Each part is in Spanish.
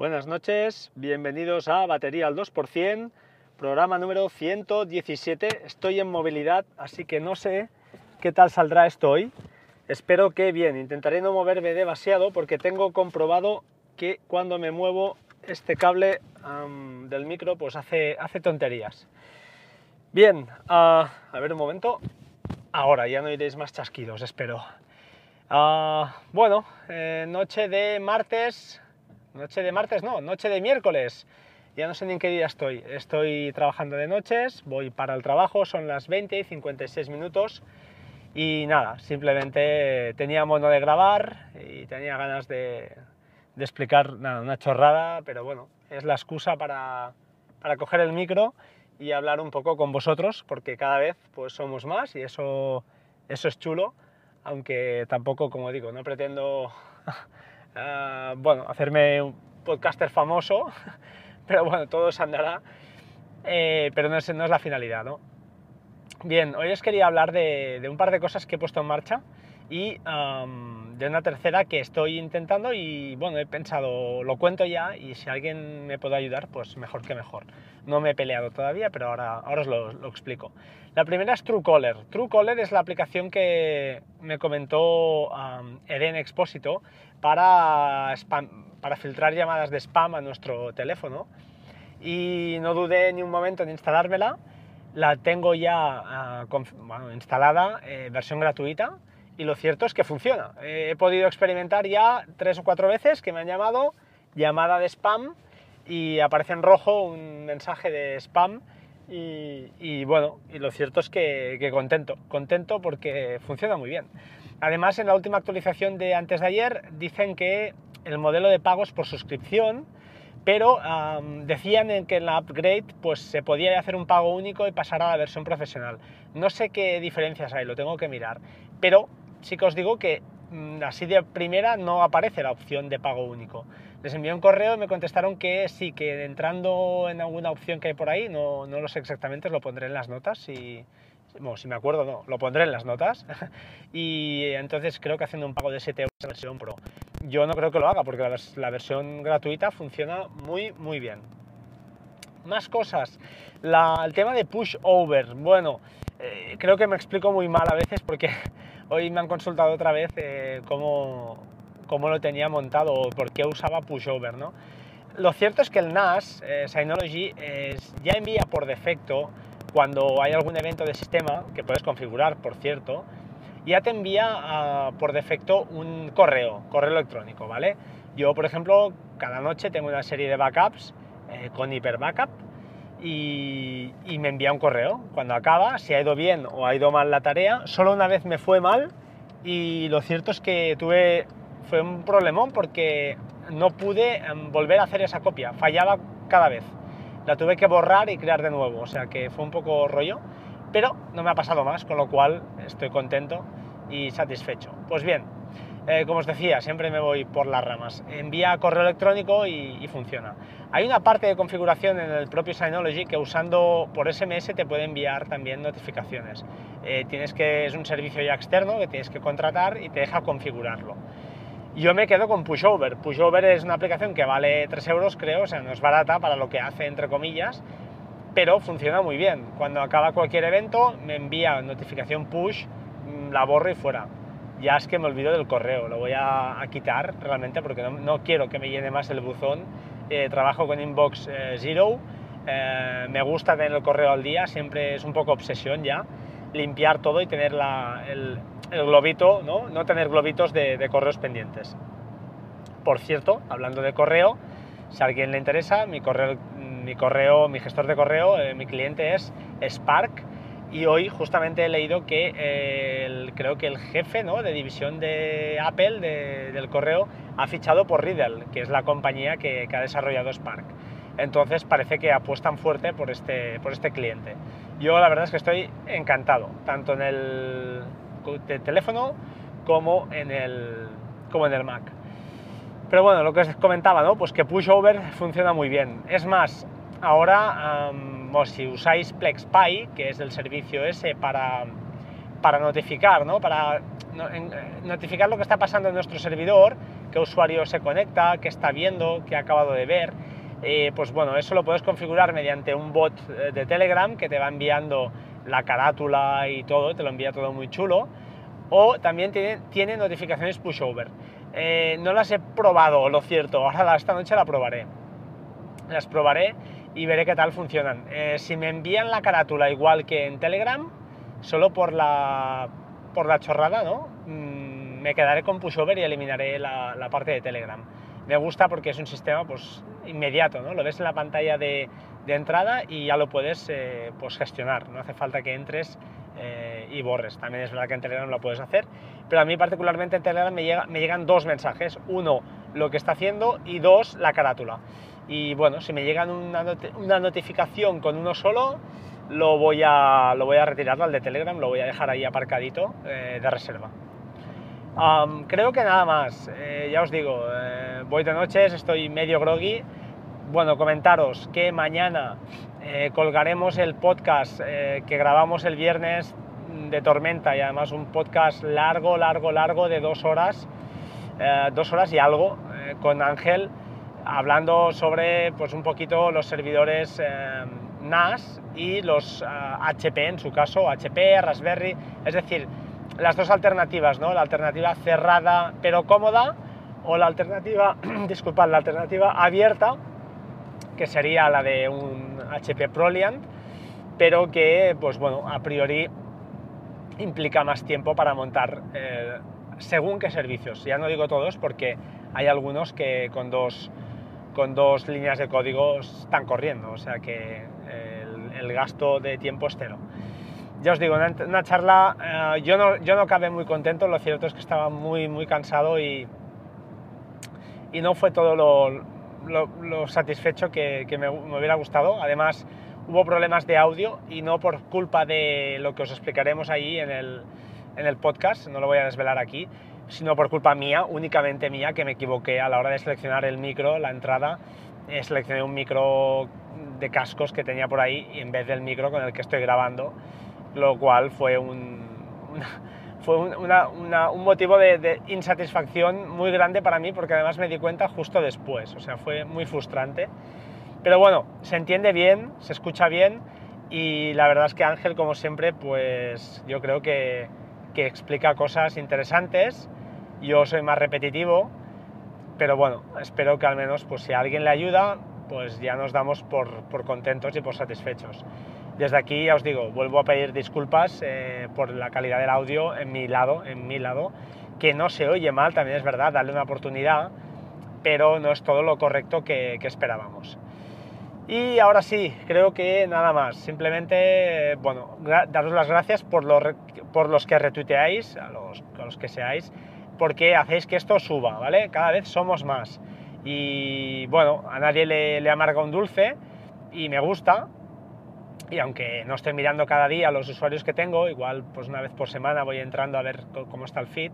Buenas noches, bienvenidos a Batería al 2%, programa número 117. Estoy en movilidad, así que no sé qué tal saldrá esto hoy. Espero que bien, intentaré no moverme demasiado porque tengo comprobado que cuando me muevo este cable del micro pues hace, hace tonterías. Bien, ah, a ver un momento. Ahora ya no iréis más chasquidos, espero. Ah, bueno, eh, noche de martes, noche de martes no, noche de miércoles. Ya no sé ni en qué día estoy. Estoy trabajando de noches, voy para el trabajo, son las 20 y 56 minutos. Y nada, simplemente tenía mono de grabar y tenía ganas de, de explicar nada, una chorrada, pero bueno, es la excusa para, para coger el micro y hablar un poco con vosotros, porque cada vez pues somos más y eso, eso es chulo, aunque tampoco, como digo, no pretendo uh, bueno, hacerme un podcaster famoso, pero bueno, todo se andará, eh, pero no es, no es la finalidad, ¿no? Bien, hoy os quería hablar de, de, un par de cosas que he puesto en marcha y um, de una tercera que estoy intentando y bueno, he pensado, lo cuento ya y si alguien me puede ayudar, pues mejor que mejor. No me he peleado todavía, pero ahora, ahora os lo, lo explico. La primera es Truecaller. Truecaller es la aplicación que me comentó um, Eden Expósito para, para filtrar llamadas de spam a nuestro teléfono. Y no dudé ni un momento en instalármela. La tengo ya bueno, instalada, eh, versión gratuita, y lo cierto es que funciona. Eh, he podido experimentar ya tres o cuatro veces que me han llamado llamada de spam y aparece en rojo un mensaje de spam. Y, y bueno, y lo cierto es que, que, contento, contento porque funciona muy bien. Además, en la última actualización de antes de ayer dicen que el modelo de pagos por suscripción pero decían en que en la upgrade pues se podía hacer un pago único y pasar a la versión profesional. No sé qué diferencias hay, lo tengo que mirar, pero sí que os digo que mm, así de primera no aparece la opción de pago único. Les envié un correo y me contestaron que sí, que entrando en alguna opción que hay por ahí, no, no lo sé exactamente, lo pondré en las notas si, si me acuerdo, no, lo pondré en las notas. y entonces creo que haciendo un pago de 7 euros en versión Pro. Yo no creo que lo haga porque la, versión gratuita funciona muy, muy bien. Más cosas. El tema de push over. Bueno, eh, creo que me explico muy mal a veces porque hoy me han consultado otra vez eh, cómo, cómo, lo tenía montado o por qué usaba push over, ¿no? Lo cierto es que el NAS, eh, Synology, ya envía por defecto cuando hay algún evento de sistema, que puedes configurar, por cierto, ya te envía uh, por defecto un correo, correo electrónico, ¿vale? Yo, por ejemplo, cada noche tengo una serie de backups eh, con Hyper Backup y, y, me envía un correo. Cuando acaba, si ha ido bien o ha ido mal la tarea, solo una vez me fue mal y lo cierto es que tuve, fue un problemón porque no pude um, volver a hacer esa copia, fallaba cada vez la tuve que borrar y crear de nuevo, o sea que fue un poco rollo, pero no me ha pasado más, con lo cual estoy contento y satisfecho. Pues bien, eh, como os decía, siempre me voy por las ramas. Envía correo electrónico y, funciona. Hay una parte de configuración en el propio Synology que usando por SMS te puede enviar también notificaciones. Eh, tienes que, es un servicio ya externo que tienes que contratar y te deja configurarlo. Yo me quedo con Pushover. Pushover es una aplicación que vale 3 euros, creo, o sea, no es barata para lo que hace, entre comillas, pero funciona muy bien. Cuando acaba cualquier evento, me envía notificación push, mm, la borro y fuera. Ya es que me olvido del correo, lo voy a, quitar realmente porque no, no, quiero que me llene más el buzón. Eh, trabajo con Inbox eh, Zero, eh, me gusta tener el correo al día, siempre es un poco obsesión ya, limpiar todo y tener la, el, el globito, ¿no? no tener globitos de, correos pendientes. Por cierto, hablando de correo, si a alguien le interesa, mi correo, mi, correo, mi gestor de correo, eh, mi cliente es Spark y hoy justamente he leído que eh, el, creo que el jefe ¿no? de división de Apple de, del correo ha fichado por Riddle, que es la compañía que, que ha desarrollado Spark. Entonces parece que apuestan fuerte por este, por este cliente. Yo la verdad es que estoy encantado, tanto en el de teléfono como en el, como en el Mac. Pero bueno, lo que os comentaba, ¿no? Pues que Pushover funciona muy bien. Es más, ahora, um, si usáis PlexPy, que es el servicio ese para, para notificar, ¿no? Para notificar lo que está pasando en nuestro servidor, qué usuario se conecta, qué está viendo, qué ha acabado de ver. Eh, pues bueno, eso lo puedes configurar mediante un bot eh, de Telegram que te va enviando la carátula y todo, te lo envía todo muy chulo. O también tiene, notificaciones pushover. Eh, no las he probado, lo cierto, ahora esta noche la probaré. Las probaré y veré qué tal funcionan. si me envían la carátula igual que en Telegram, solo por la, por la chorrada, ¿no? Mm, me quedaré con pushover y eliminaré la parte de Telegram me gusta porque es un sistema pues, inmediato, ¿no? Lo ves en la pantalla de, de entrada y ya lo puedes eh, pues, gestionar, no hace falta que entres eh, y borres. También es verdad que en Telegram lo puedes hacer, pero a mí particularmente en Telegram me, llega, me llegan dos mensajes, uno lo que está haciendo y dos la carátula. Y bueno, si me llegan una, una notificación con uno solo, lo voy, a, lo voy a retirar al de Telegram, lo voy a dejar ahí aparcadito eh, de reserva creo que nada más, eh, ya os digo, eh, voy de noches, estoy medio groggy. Bueno, comentaros que mañana eh, colgaremos el podcast que grabamos el viernes de Tormenta y además un podcast largo, largo, largo de dos horas, dos horas y algo con Ángel hablando sobre pues un poquito los servidores NAS y los HP en su caso, HP, Raspberry, es decir, las dos alternativas, ¿no? La alternativa cerrada pero cómoda o la alternativa, disculpad, la alternativa abierta, que sería la de un HP Proliant, pero que, pues bueno, a priori implica más tiempo para montar eh, según qué servicios. Ya no digo todos porque hay algunos que con dos, con dos líneas de código están corriendo, o sea que el, el gasto de tiempo es cero ya os digo, una, una charla, eh, yo, no, yo no acabé muy contento, lo cierto es que estaba muy, muy cansado y, y no fue todo lo, lo, satisfecho que, que me, hubiera gustado. Además, hubo problemas de audio y no por culpa de lo que os explicaremos ahí en el, en el podcast, no lo voy a desvelar aquí, sino por culpa mía, únicamente mía, que me equivoqué a la hora de seleccionar el micro, la entrada, eh, seleccioné un micro de cascos que tenía por ahí en vez del micro con el que estoy grabando lo cual fue un, fue un motivo de, insatisfacción muy grande para mí porque además me di cuenta justo después, o sea, fue muy frustrante. Pero bueno, se entiende bien, se escucha bien y la verdad es que Ángel, como siempre, pues yo creo que, explica cosas interesantes. Yo soy más repetitivo, pero bueno, espero que al menos, pues si alguien le ayuda, pues ya nos damos por contentos y por satisfechos. Desde aquí ya os digo, vuelvo a pedir disculpas eh, por la calidad del audio en mi lado, en mi lado, que no se oye mal, también es verdad, darle una oportunidad, pero no es todo lo correcto que, esperábamos. Y ahora sí, creo que nada más. Simplemente, bueno, daros las gracias por los, que retuiteáis, a los, que seáis, porque hacéis que esto suba, ¿vale? Cada vez somos más. Y bueno, a nadie le amarga un dulce y me gusta, y aunque no estoy mirando cada día los usuarios que tengo, igual pues una vez por semana voy entrando a ver cómo está el feed,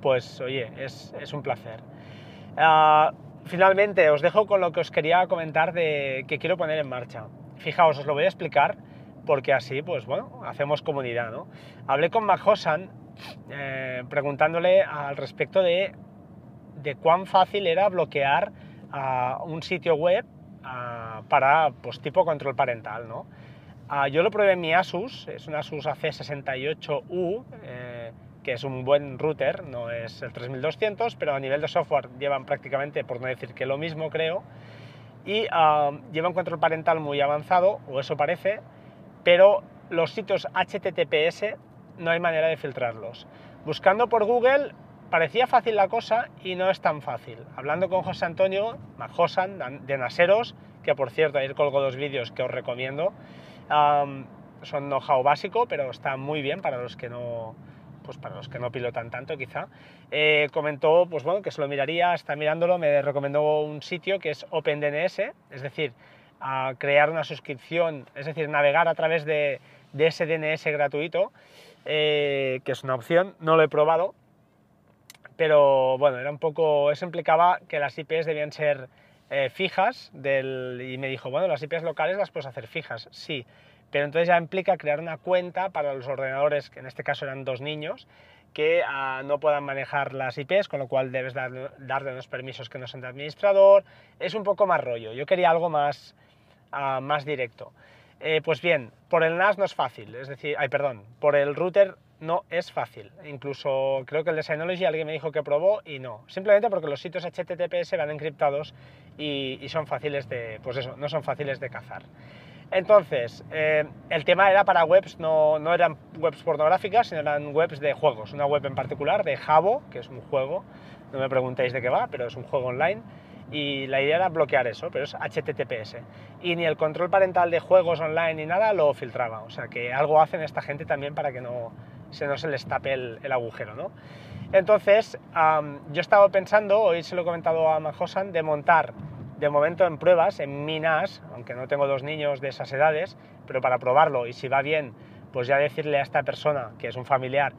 pues oye, es, es un placer. Ah, finalmente os dejo con lo que os quería comentar de que quiero poner en marcha. Fijaos, os lo voy a explicar porque así, pues bueno, hacemos comunidad, ¿no? Hablé con Mac eh, preguntándole al respecto de, de cuán fácil era bloquear un sitio web para, pues tipo control parental, ¿no? Ah, yo lo probé en mi Asus, es un Asus AC68U, eh, que es un buen router, no es el 3200, pero a nivel de software llevan prácticamente, por no decir que lo mismo, creo, y uh, lleva un control parental muy avanzado, o eso parece, pero los sitios HTTPS no hay manera de filtrarlos. Buscando por Google parecía fácil la cosa y no es tan fácil. Hablando con José Antonio Majosan de Naseros, que por cierto ayer colgo dos vídeos que os recomiendo, son know-how básico, pero está muy bien para los que no, pues para los que no pilotan tanto quizá. Eh, comentó pues bueno, que se lo miraría, está mirándolo, me recomendó un sitio que es OpenDNS, es decir, crear una suscripción, es decir, navegar a través de, de ese DNS gratuito, eh, que es una opción, no lo he probado, pero bueno, era un poco, eso implicaba que las IPs debían ser eh, fijas del, y me dijo, bueno, las IPs locales las puedes hacer fijas, sí, pero entonces ya implica crear una cuenta para los ordenadores, que en este caso eran dos niños, que ah, no puedan manejar las IPs, con lo cual debes darle unos permisos que no sean de administrador. Es un poco más rollo. Yo quería algo más, ah, más directo. Eh, pues bien, por el NAS no es fácil, es decir, ay, perdón, por el router no es fácil. Incluso creo que el de Synology alguien me dijo que probó y no. Simplemente porque los sitios HTTPS van encriptados y, son fáciles de, pues eso, no son fáciles de cazar. Entonces, eh, el tema era para webs, no, no, eran webs pornográficas, sino eran webs de juegos. Una web en particular de Jabo, que es un juego, no me preguntéis de qué va, pero es un juego online. Y la idea era bloquear eso, pero es HTTPS. Y ni el control parental de juegos online ni nada lo filtraba. O sea que algo hacen esta gente también para que no se, no se les tape el, agujero, ¿no? Entonces, yo estaba pensando, hoy se lo he comentado a Majosan, de montar de momento en pruebas, en minas, aunque no tengo dos niños de esas edades, pero para probarlo y si va bien, pues ya decirle a esta persona, que es un familiar,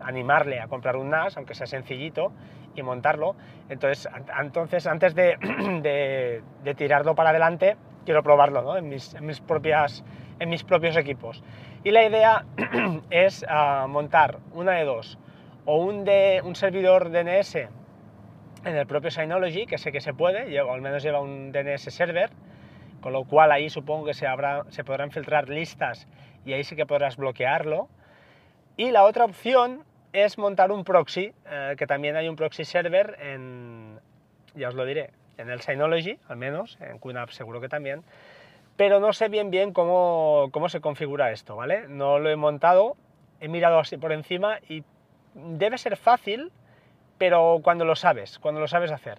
animarle a comprar un NAS, aunque sea sencillito, y montarlo. Entonces, entonces antes de, tirarlo para adelante, quiero probarlo en, mis, propias, en mis propios equipos. Y la idea es ah, montar una de dos, o un, de, un servidor DNS en el propio Synology, que sé que se puede, o al menos lleva un DNS server, con lo cual ahí supongo que se, habrá, se podrán filtrar listas y ahí sí que podrás bloquearlo. Y la otra opción es montar un proxy, eh, que también hay un proxy server en, ya os lo diré, en el Synology, al menos, en QNAP seguro que también, pero no sé bien bien cómo, cómo se configura esto, ¿vale? No lo he montado, he mirado así por encima y debe ser fácil, pero cuando lo sabes, cuando lo sabes hacer.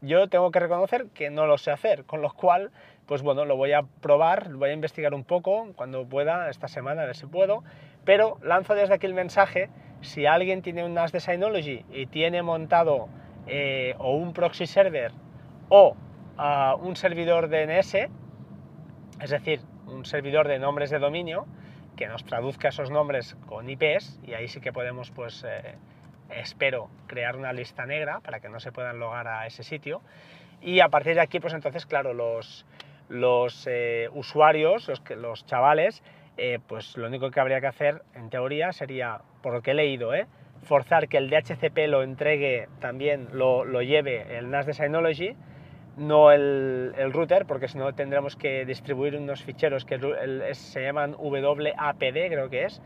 Yo tengo que reconocer que no lo sé hacer, con lo cual, pues bueno, lo voy a probar, lo voy a investigar un poco cuando pueda, esta semana, si puedo, pero lanzo desde aquí el mensaje, si alguien tiene un NAS de Synology y tiene montado eh, o un proxy server o ah, un servidor DNS, es decir, un servidor de nombres de dominio, que nos traduzca esos nombres con IPs, y ahí sí que podemos pues... Eh, espero crear una lista negra para que no se puedan logar a ese sitio. Y a partir de aquí, pues entonces, claro, los, eh, usuarios, los, chavales, eh, pues lo único que habría que hacer, en teoría, sería, por lo que he leído, forzar que el DHCP lo entregue también, lo, lo lleve el NAS de Synology, no el, el, router, porque si no tendremos que distribuir unos ficheros que se llaman WAPD, creo que es,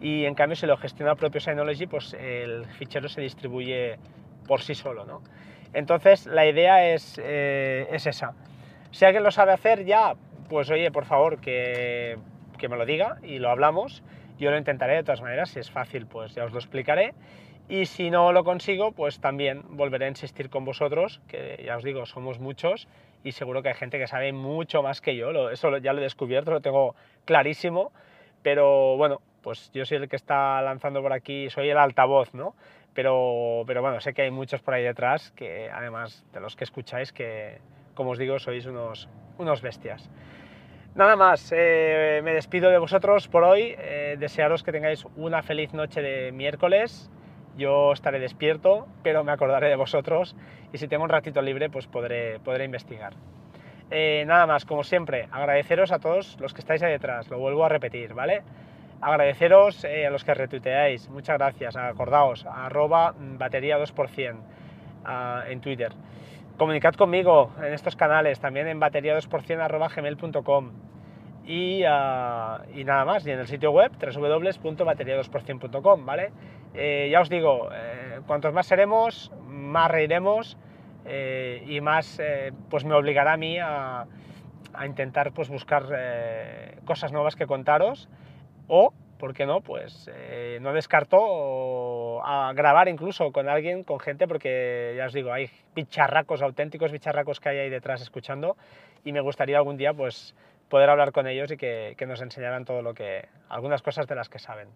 y en cambio si lo gestiona el propio Synology, pues el fichero se distribuye por sí solo, ¿no? Entonces la idea es, eh, es esa. Si alguien lo sabe hacer ya, pues oye, por favor, que, que me lo diga y lo hablamos. Yo lo intentaré de todas maneras, si es fácil, pues ya os lo explicaré. Y si no lo consigo, pues también volveré a insistir con vosotros, que ya os digo, somos muchos y seguro que hay gente que sabe mucho más que yo. Eso ya lo he descubierto, lo tengo clarísimo. Pero bueno, pues yo soy el que está lanzando por aquí, soy el altavoz, ¿no? Pero, pero bueno, sé que hay muchos por ahí detrás, que además de los que escucháis, que como os digo, sois unos, unos bestias. Nada más, eh, me despido de vosotros por hoy, eh, desearos que tengáis una feliz noche de miércoles, yo estaré despierto, pero me acordaré de vosotros y si tengo un ratito libre, pues podré, podré investigar. Eh, nada más, como siempre, agradeceros a todos los que estáis ahí detrás, lo vuelvo a repetir, ¿vale? Agradeceros eh, a los que retuiteáis, muchas gracias, acordaos, arroba batería 2% en Twitter. Comunicad conmigo en estos canales, también en batería 2% arroba gmail.com y, ah, y, nada más, y en el sitio web www.bateria2%.com, ¿vale? Eh, ya os digo, eh, cuantos más seremos, más reiremos y más pues me obligará a mí a, a intentar pues buscar cosas nuevas que contaros o, ¿por qué no? Pues eh, no descarto a grabar incluso con alguien, con gente, porque ya os digo, hay bicharracos, auténticos bicharracos que hay ahí detrás escuchando y me gustaría algún día pues poder hablar con ellos y que, que nos enseñaran todo lo que, algunas cosas de las que saben.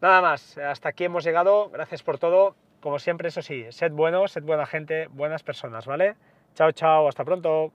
Nada más, hasta aquí hemos llegado, gracias por todo. Como siempre, eso sí, sed buenos, sed buena gente, buenas personas, ¿vale? Chao, chao, hasta pronto.